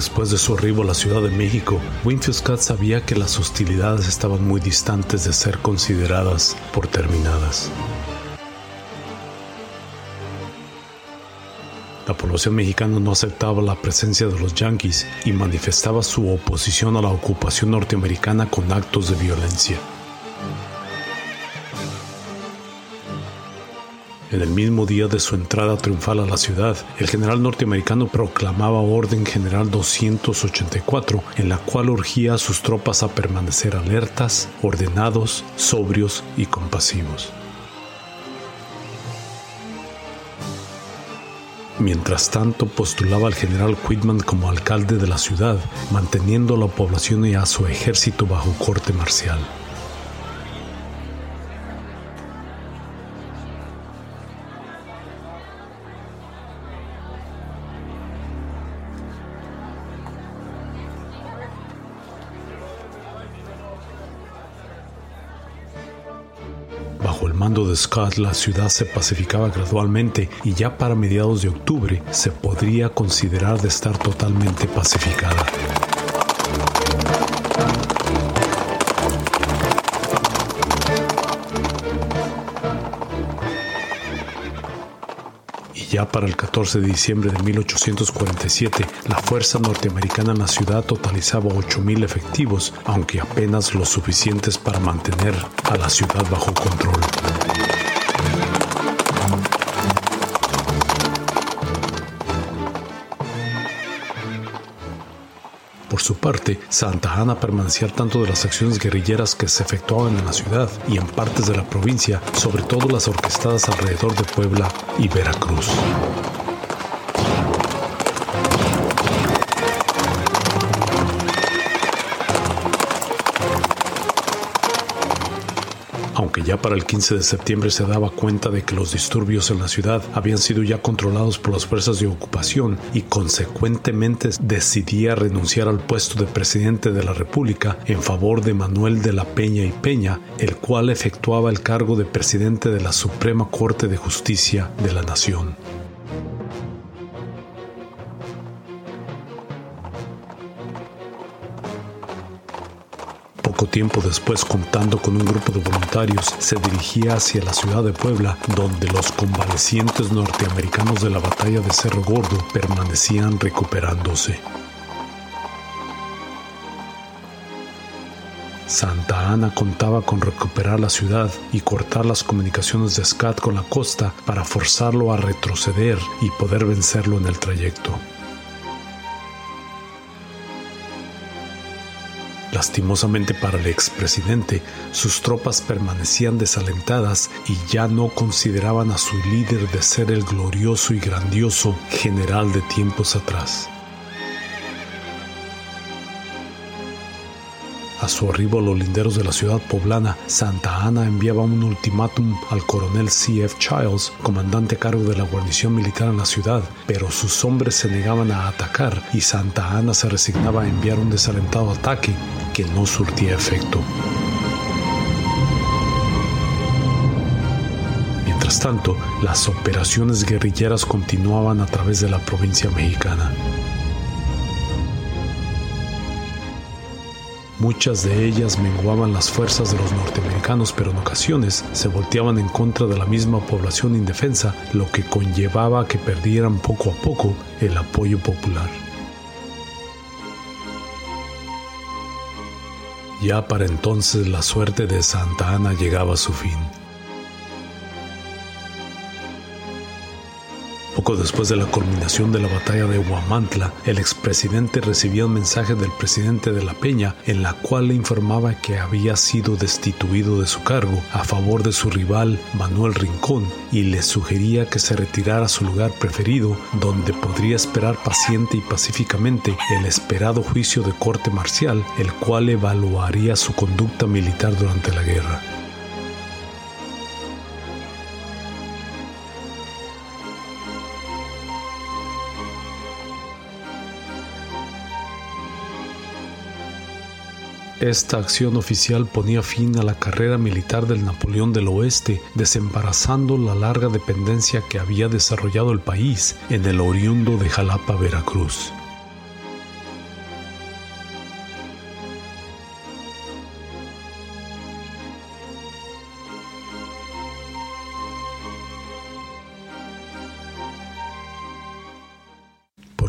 Después de su arribo a la Ciudad de México, Winfield Scott sabía que las hostilidades estaban muy distantes de ser consideradas por terminadas. La población mexicana no aceptaba la presencia de los yanquis y manifestaba su oposición a la ocupación norteamericana con actos de violencia. En el mismo día de su entrada triunfal a la ciudad, el general norteamericano proclamaba Orden General 284, en la cual urgía a sus tropas a permanecer alertas, ordenados, sobrios y compasivos. Mientras tanto, postulaba al general Quitman como alcalde de la ciudad, manteniendo a la población y a su ejército bajo corte marcial. Scott, la ciudad se pacificaba gradualmente y ya para mediados de octubre se podría considerar de estar totalmente pacificada. Y ya para el 14 de diciembre de 1847, la fuerza norteamericana en la ciudad totalizaba 8.000 efectivos, aunque apenas lo suficientes para mantener a la ciudad bajo control. Su parte, Santa Ana permanecía al tanto de las acciones guerrilleras que se efectuaban en la ciudad y en partes de la provincia, sobre todo las orquestadas alrededor de Puebla y Veracruz. Ya para el 15 de septiembre se daba cuenta de que los disturbios en la ciudad habían sido ya controlados por las fuerzas de ocupación y consecuentemente decidía renunciar al puesto de presidente de la República en favor de Manuel de la Peña y Peña, el cual efectuaba el cargo de presidente de la Suprema Corte de Justicia de la Nación. Poco tiempo después, contando con un grupo de voluntarios, se dirigía hacia la ciudad de Puebla, donde los convalecientes norteamericanos de la batalla de Cerro Gordo permanecían recuperándose. Santa Ana contaba con recuperar la ciudad y cortar las comunicaciones de Scott con la costa para forzarlo a retroceder y poder vencerlo en el trayecto. Lastimosamente para el expresidente, sus tropas permanecían desalentadas y ya no consideraban a su líder de ser el glorioso y grandioso general de tiempos atrás. Su arribo a los linderos de la ciudad poblana, Santa Ana enviaba un ultimátum al coronel C.F. Childs, comandante a cargo de la guarnición militar en la ciudad, pero sus hombres se negaban a atacar y Santa Ana se resignaba a enviar un desalentado ataque que no surtía efecto. Mientras tanto, las operaciones guerrilleras continuaban a través de la provincia mexicana. Muchas de ellas menguaban las fuerzas de los norteamericanos, pero en ocasiones se volteaban en contra de la misma población indefensa, lo que conllevaba que perdieran poco a poco el apoyo popular. Ya para entonces la suerte de Santa Ana llegaba a su fin. Después de la culminación de la batalla de Huamantla, el expresidente recibía un mensaje del presidente de la Peña en la cual le informaba que había sido destituido de su cargo a favor de su rival Manuel Rincón y le sugería que se retirara a su lugar preferido donde podría esperar paciente y pacíficamente el esperado juicio de corte marcial, el cual evaluaría su conducta militar durante la guerra. Esta acción oficial ponía fin a la carrera militar del Napoleón del Oeste, desembarazando la larga dependencia que había desarrollado el país en el oriundo de Jalapa, Veracruz.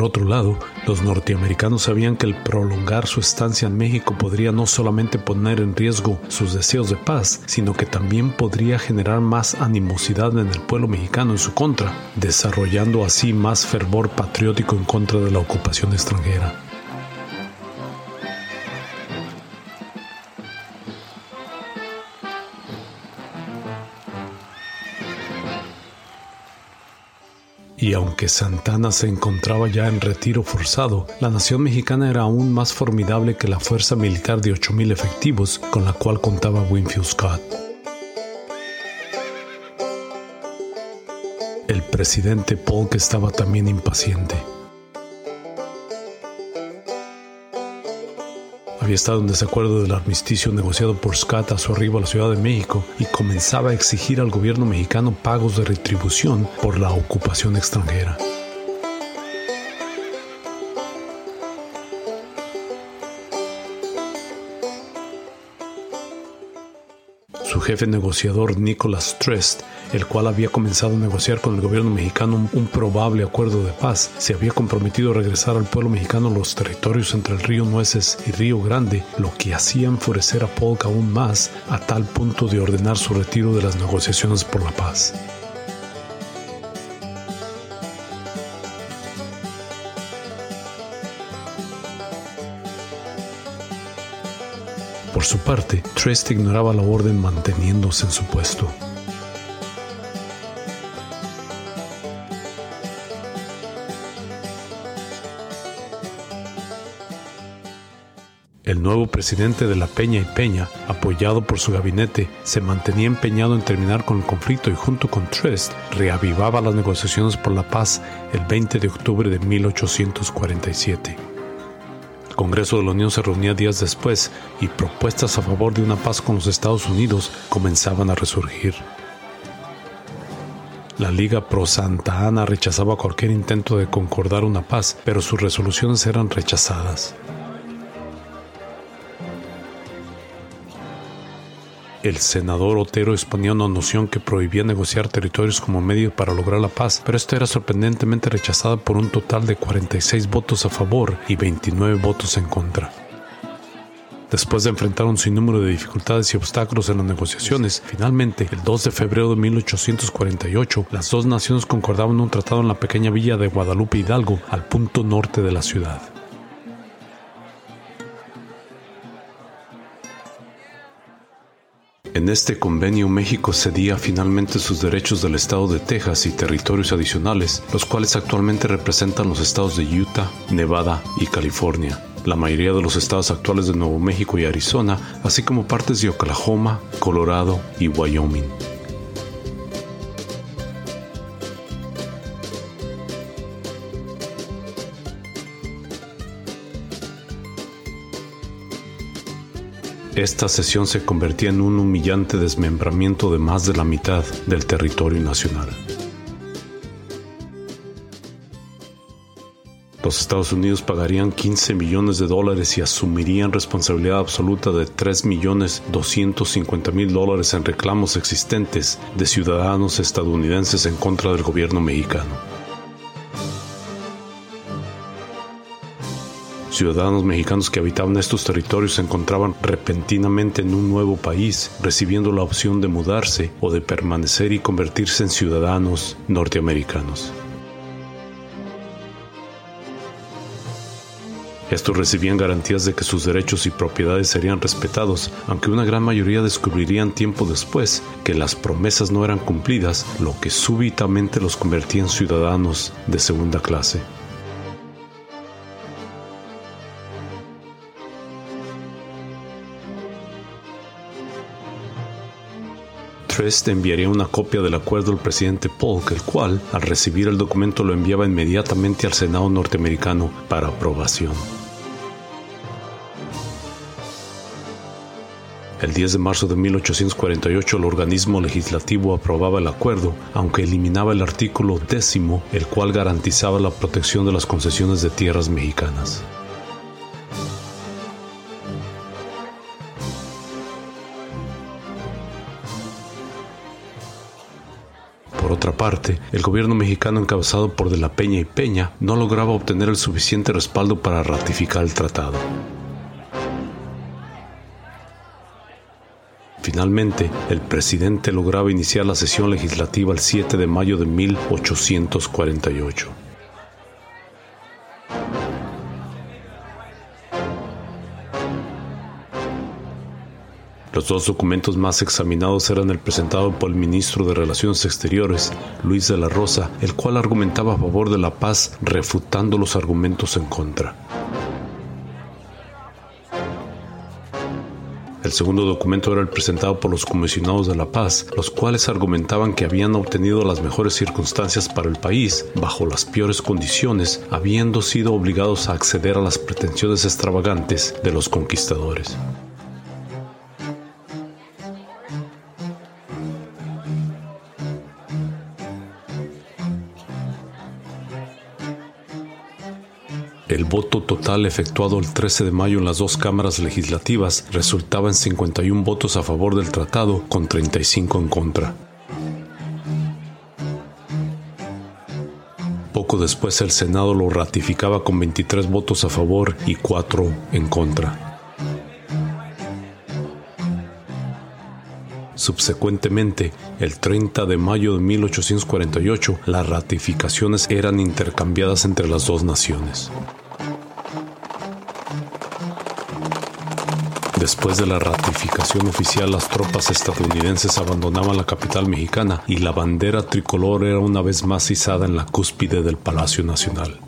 Por otro lado, los norteamericanos sabían que el prolongar su estancia en México podría no solamente poner en riesgo sus deseos de paz, sino que también podría generar más animosidad en el pueblo mexicano en su contra, desarrollando así más fervor patriótico en contra de la ocupación extranjera. Y aunque Santana se encontraba ya en retiro forzado, la nación mexicana era aún más formidable que la fuerza militar de 8.000 efectivos con la cual contaba Winfield Scott. El presidente Polk estaba también impaciente. Había estado en desacuerdo del armisticio negociado por Scott a su arribo a la Ciudad de México y comenzaba a exigir al gobierno mexicano pagos de retribución por la ocupación extranjera. Jefe negociador Nicholas Trest, el cual había comenzado a negociar con el gobierno mexicano un, probable acuerdo de paz, se había comprometido a regresar al pueblo mexicano los territorios entre el río Nueces y Río Grande, lo que hacía enfurecer a Polk aún más a tal punto de ordenar su retiro de las negociaciones por la paz. Por su parte, Trest ignoraba la orden manteniéndose en su puesto. El nuevo presidente de la Peña y Peña, apoyado por su gabinete, se mantenía empeñado en terminar con el conflicto y junto con Trest reavivaba las negociaciones por la paz el 20 de octubre de 1847. Congreso de la Unión se reunía días después y propuestas a favor de una paz con los Estados Unidos comenzaban a resurgir. La Liga Pro Santa Ana rechazaba cualquier intento de concordar una paz, pero sus resoluciones eran rechazadas. El senador Otero exponía una noción que prohibía negociar territorios como medio para lograr la paz, pero esto era sorprendentemente rechazado por un total de 46 votos a favor y 29 votos en contra. Después de enfrentar un sinnúmero de dificultades y obstáculos en las negociaciones, finalmente, el 2 de febrero de 1848, las dos naciones concordaban un tratado en la pequeña villa de Guadalupe Hidalgo, al punto norte de la ciudad. En este convenio México cedía finalmente sus derechos del estado de Texas y territorios adicionales, los cuales actualmente representan los estados de Utah, Nevada y California, la mayoría de los estados actuales de Nuevo México y Arizona, así como partes de Oklahoma, Colorado y Wyoming. Esta sesión se convertía en un humillante desmembramiento de más de la mitad del territorio nacional. Los Estados Unidos pagarían 15 millones de dólares y asumirían responsabilidad absoluta de 3 millones 250 mil dólares en reclamos existentes de ciudadanos estadounidenses en contra del gobierno mexicano. Ciudadanos mexicanos que habitaban estos territorios se encontraban repentinamente en un nuevo país, recibiendo la opción de mudarse o de permanecer y convertirse en ciudadanos norteamericanos. Estos recibían garantías de que sus derechos y propiedades serían respetados, aunque una gran mayoría descubrirían tiempo después que las promesas no eran cumplidas, lo que súbitamente los convertía en ciudadanos de segunda clase. Enviaría una copia del acuerdo al presidente Polk, el cual, al recibir el documento, lo enviaba inmediatamente al Senado norteamericano para aprobación. El 10 de marzo de 1848 el organismo legislativo aprobaba el acuerdo, aunque eliminaba el artículo décimo, el cual garantizaba la protección de las concesiones de tierras mexicanas. Otra parte, el gobierno mexicano encabezado por De la Peña y Peña no lograba obtener el suficiente respaldo para ratificar el tratado. Finalmente, el presidente lograba iniciar la sesión legislativa el 7 de mayo de 1848. Los dos documentos más examinados eran el presentado por el ministro de Relaciones Exteriores, Luis de la Rosa, el cual argumentaba a favor de la paz refutando los argumentos en contra. El segundo documento era el presentado por los comisionados de la paz, los cuales argumentaban que habían obtenido las mejores circunstancias para el país bajo las peores condiciones, habiendo sido obligados a acceder a las pretensiones extravagantes de los conquistadores. Voto total efectuado el 13 de mayo en las dos cámaras legislativas resultaba en 51 votos a favor del tratado con 35 en contra. Poco después el Senado lo ratificaba con 23 votos a favor y 4 en contra. Subsecuentemente, el 30 de mayo de 1848, las ratificaciones eran intercambiadas entre las dos naciones. Después de la ratificación oficial, las tropas estadounidenses abandonaban la capital mexicana y la bandera tricolor era una vez más izada en la cúspide del Palacio Nacional.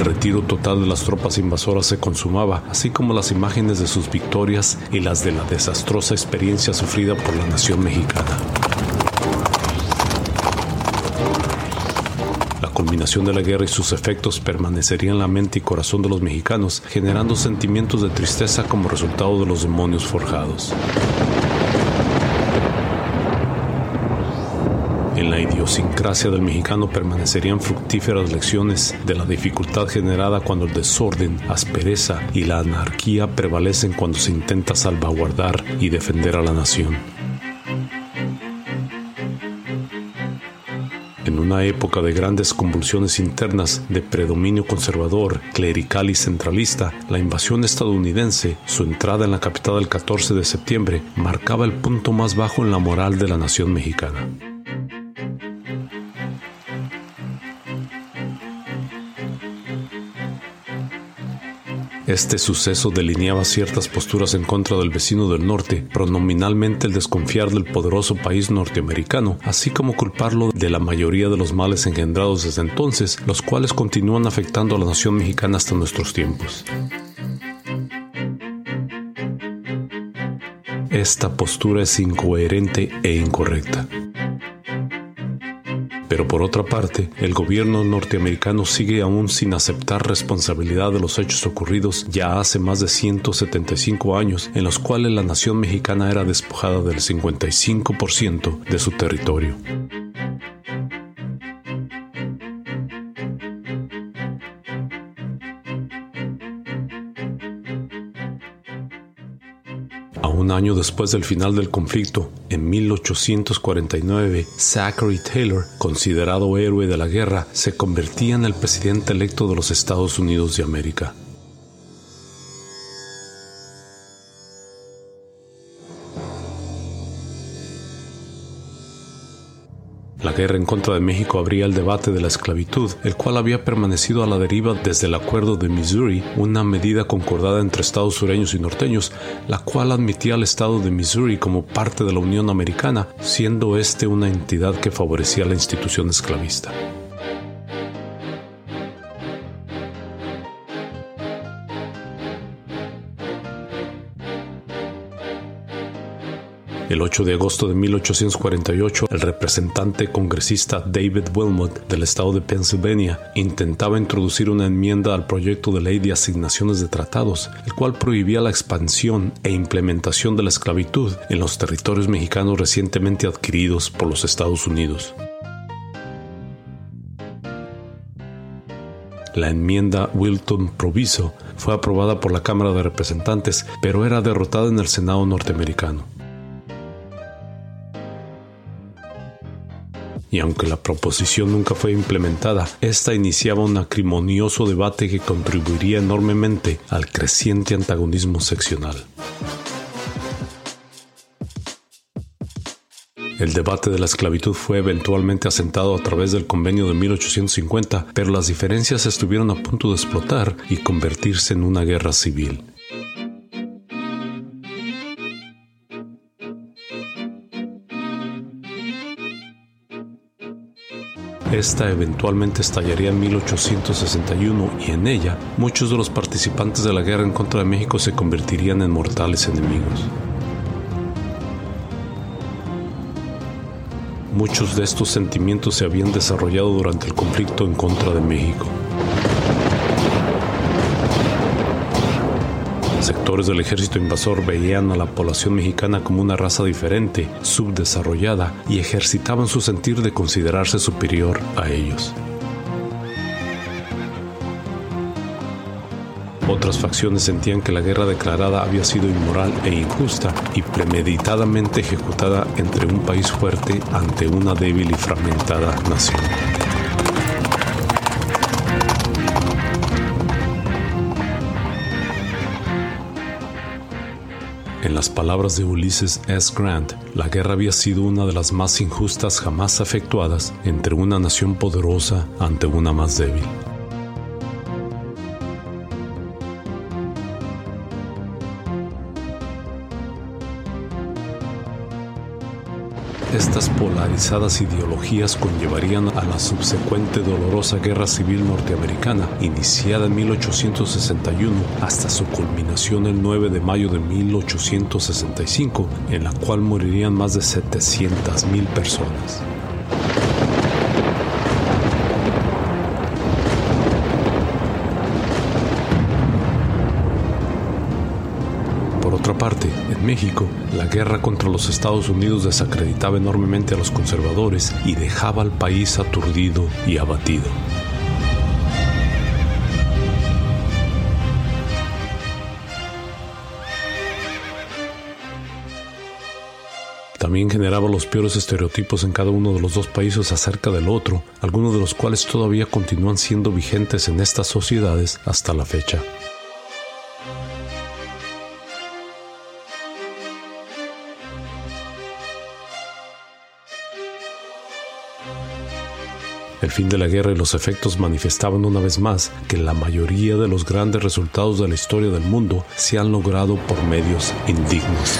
El retiro total de las tropas invasoras se consumaba, así como las imágenes de sus victorias y las de la desastrosa experiencia sufrida por la nación mexicana. La culminación de la guerra y sus efectos permanecerían en la mente y corazón de los mexicanos, generando sentimientos de tristeza como resultado de los demonios forjados. En la idiosincrasia del mexicano permanecerían fructíferas lecciones de la dificultad generada cuando el desorden, aspereza y la anarquía prevalecen cuando se intenta salvaguardar y defender a la nación. En una época de grandes convulsiones internas, de predominio conservador, clerical y centralista, la invasión estadounidense, su entrada en la capital el 14 de septiembre, marcaba el punto más bajo en la moral de la nación mexicana. Este suceso delineaba ciertas posturas en contra del vecino del norte, pronominalmente el desconfiar del poderoso país norteamericano, así como culparlo de la mayoría de los males engendrados desde entonces, los cuales continúan afectando a la nación mexicana hasta nuestros tiempos. Esta postura es incoherente e incorrecta. Pero por otra parte, el gobierno norteamericano sigue aún sin aceptar responsabilidad de los hechos ocurridos ya hace más de 175 años en los cuales la nación mexicana era despojada del 55% de su territorio. Un año después del final del conflicto, en 1849, Zachary Taylor, considerado héroe de la guerra, se convertía en el presidente electo de los Estados Unidos de América. La guerra en contra de México abría el debate de la esclavitud, el cual había permanecido a la deriva desde el Acuerdo de Missouri, una medida concordada entre estados sureños y norteños, la cual admitía al estado de Missouri como parte de la Unión Americana, siendo este una entidad que favorecía la institución esclavista. El 8 de agosto de 1848, el representante congresista David Wilmot del estado de Pennsylvania intentaba introducir una enmienda al proyecto de ley de asignaciones de tratados, el cual prohibía la expansión e implementación de la esclavitud en los territorios mexicanos recientemente adquiridos por los Estados Unidos. La enmienda Wilton Proviso fue aprobada por la Cámara de Representantes, pero era derrotada en el Senado norteamericano. Y aunque la proposición nunca fue implementada, esta iniciaba un acrimonioso debate que contribuiría enormemente al creciente antagonismo seccional. El debate de la esclavitud fue eventualmente asentado a través del convenio de 1850, pero las diferencias estuvieron a punto de explotar y convertirse en una guerra civil. Esta eventualmente estallaría en 1861 y en ella muchos de los participantes de la guerra en contra de México se convertirían en mortales enemigos. Muchos de estos sentimientos se habían desarrollado durante el conflicto en contra de México. Sectores del ejército invasor veían a la población mexicana como una raza diferente, subdesarrollada, y ejercitaban su sentir de considerarse superior a ellos. Otras facciones sentían que la guerra declarada había sido inmoral e injusta y premeditadamente ejecutada entre un país fuerte ante una débil y fragmentada nación. En las palabras de Ulysses S. Grant, la guerra había sido una de las más injustas jamás efectuadas entre una nación poderosa ante una más débil. Polarizadas ideologías conllevarían a la subsecuente dolorosa Guerra Civil Norteamericana, iniciada en 1861 hasta su culminación el 9 de mayo de 1865, en la cual morirían más de 700.000 personas. Parte, en México, la guerra contra los Estados Unidos desacreditaba enormemente a los conservadores y dejaba al país aturdido y abatido. También generaba los peores estereotipos en cada uno de los dos países acerca del otro, algunos de los cuales todavía continúan siendo vigentes en estas sociedades hasta la fecha. El fin de la guerra y los efectos manifestaban una vez más que la mayoría de los grandes resultados de la historia del mundo se han logrado por medios indignos.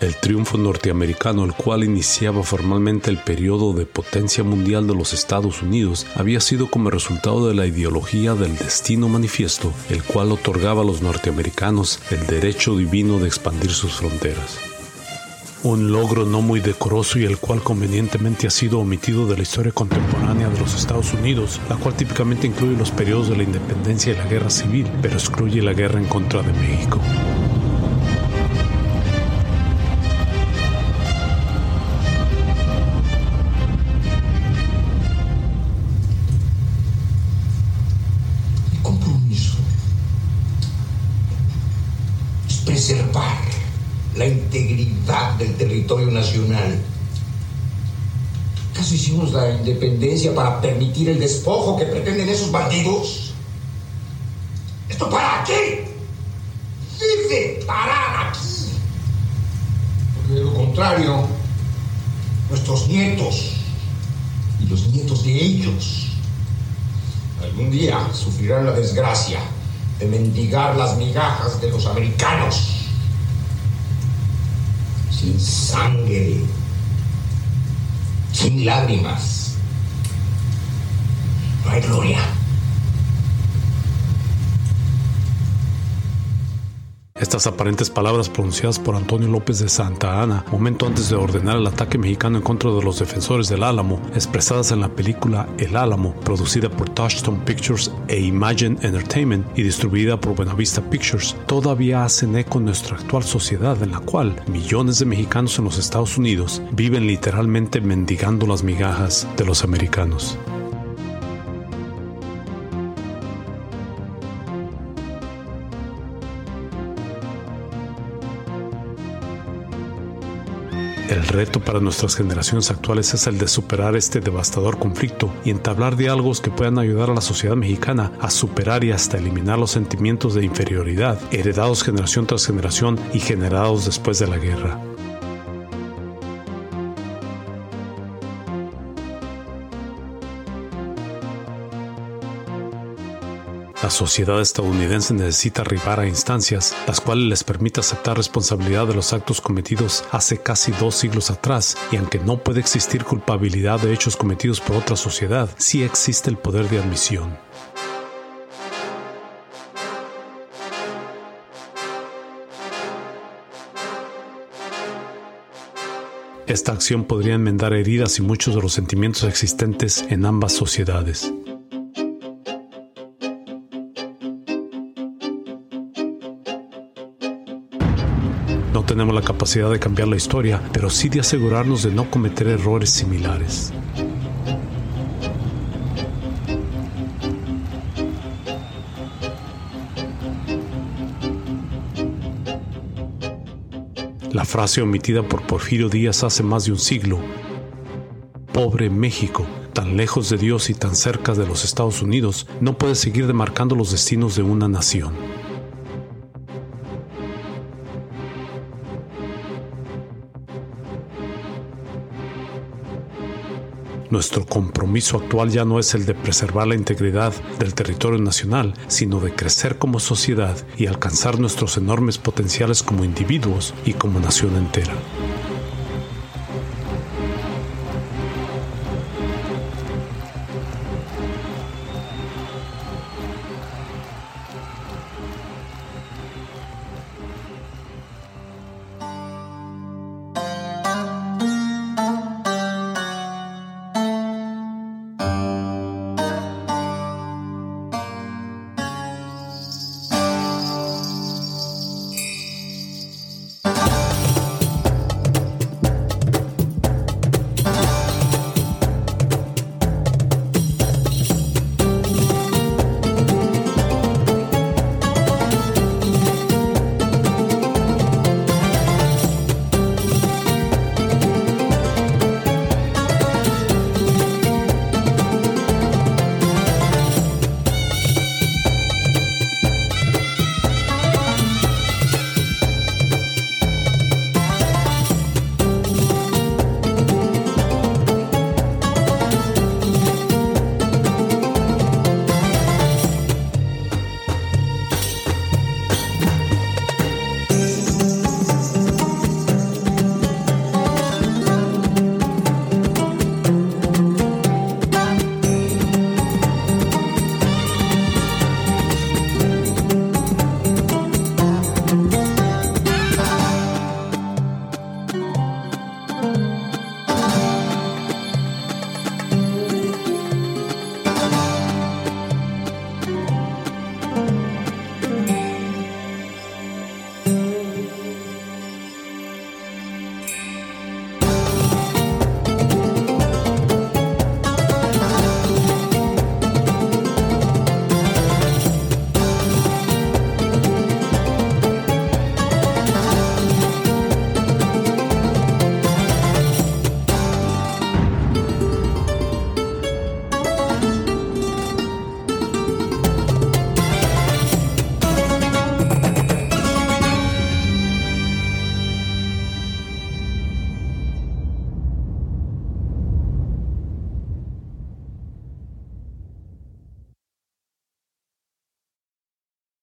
El triunfo norteamericano, el cual iniciaba formalmente el periodo de potencia mundial de los Estados Unidos, había sido como resultado de la ideología del destino manifiesto, el cual otorgaba a los norteamericanos el derecho divino de expandir sus fronteras un logro no muy decoroso y el cual convenientemente ha sido omitido de la historia contemporánea de los Estados Unidos, la cual típicamente incluye los periodos de la independencia y la guerra civil, pero excluye la guerra en contra de México. Territorio nacional. ¿Acaso hicimos la independencia para permitir el despojo que pretenden esos bandidos? ¿Esto para qué? Debe parar aquí. Porque de lo contrario, nuestros nietos y los nietos de ellos algún día sufrirán la desgracia de mendigar las migajas de los americanos. Sin sangre, sin lágrimas. No hay gloria. Estas aparentes palabras pronunciadas por Antonio López de Santa Ana, momento antes de ordenar el ataque mexicano en contra de los defensores del Álamo, expresadas en la película El Álamo, producida por Touchstone Pictures e Imagine Entertainment y distribuida por Buenavista Pictures, todavía hacen eco en nuestra actual sociedad en la cual millones de mexicanos en los Estados Unidos viven literalmente mendigando las migajas de los americanos. Reto para nuestras generaciones actuales es el de superar este devastador conflicto y entablar diálogos que puedan ayudar a la sociedad mexicana a superar y hasta eliminar los sentimientos de inferioridad heredados generación tras generación y generados después de la guerra. Sociedad estadounidense necesita arribar a instancias las cuales les permita aceptar responsabilidad de los actos cometidos hace casi dos siglos atrás y aunque no puede existir culpabilidad de hechos cometidos por otra sociedad, sí existe el poder de admisión. Esta acción podría enmendar heridas y muchos de los sentimientos existentes en ambas sociedades. Tenemos la capacidad de cambiar la historia, pero sí de asegurarnos de no cometer errores similares. La frase omitida por Porfirio Díaz hace más de un siglo, pobre México, tan lejos de Dios y tan cerca de los Estados Unidos, no puede seguir demarcando los destinos de una nación. Nuestro compromiso actual ya no es el de preservar la integridad del territorio nacional, sino de crecer como sociedad y alcanzar nuestros enormes potenciales como individuos y como nación entera.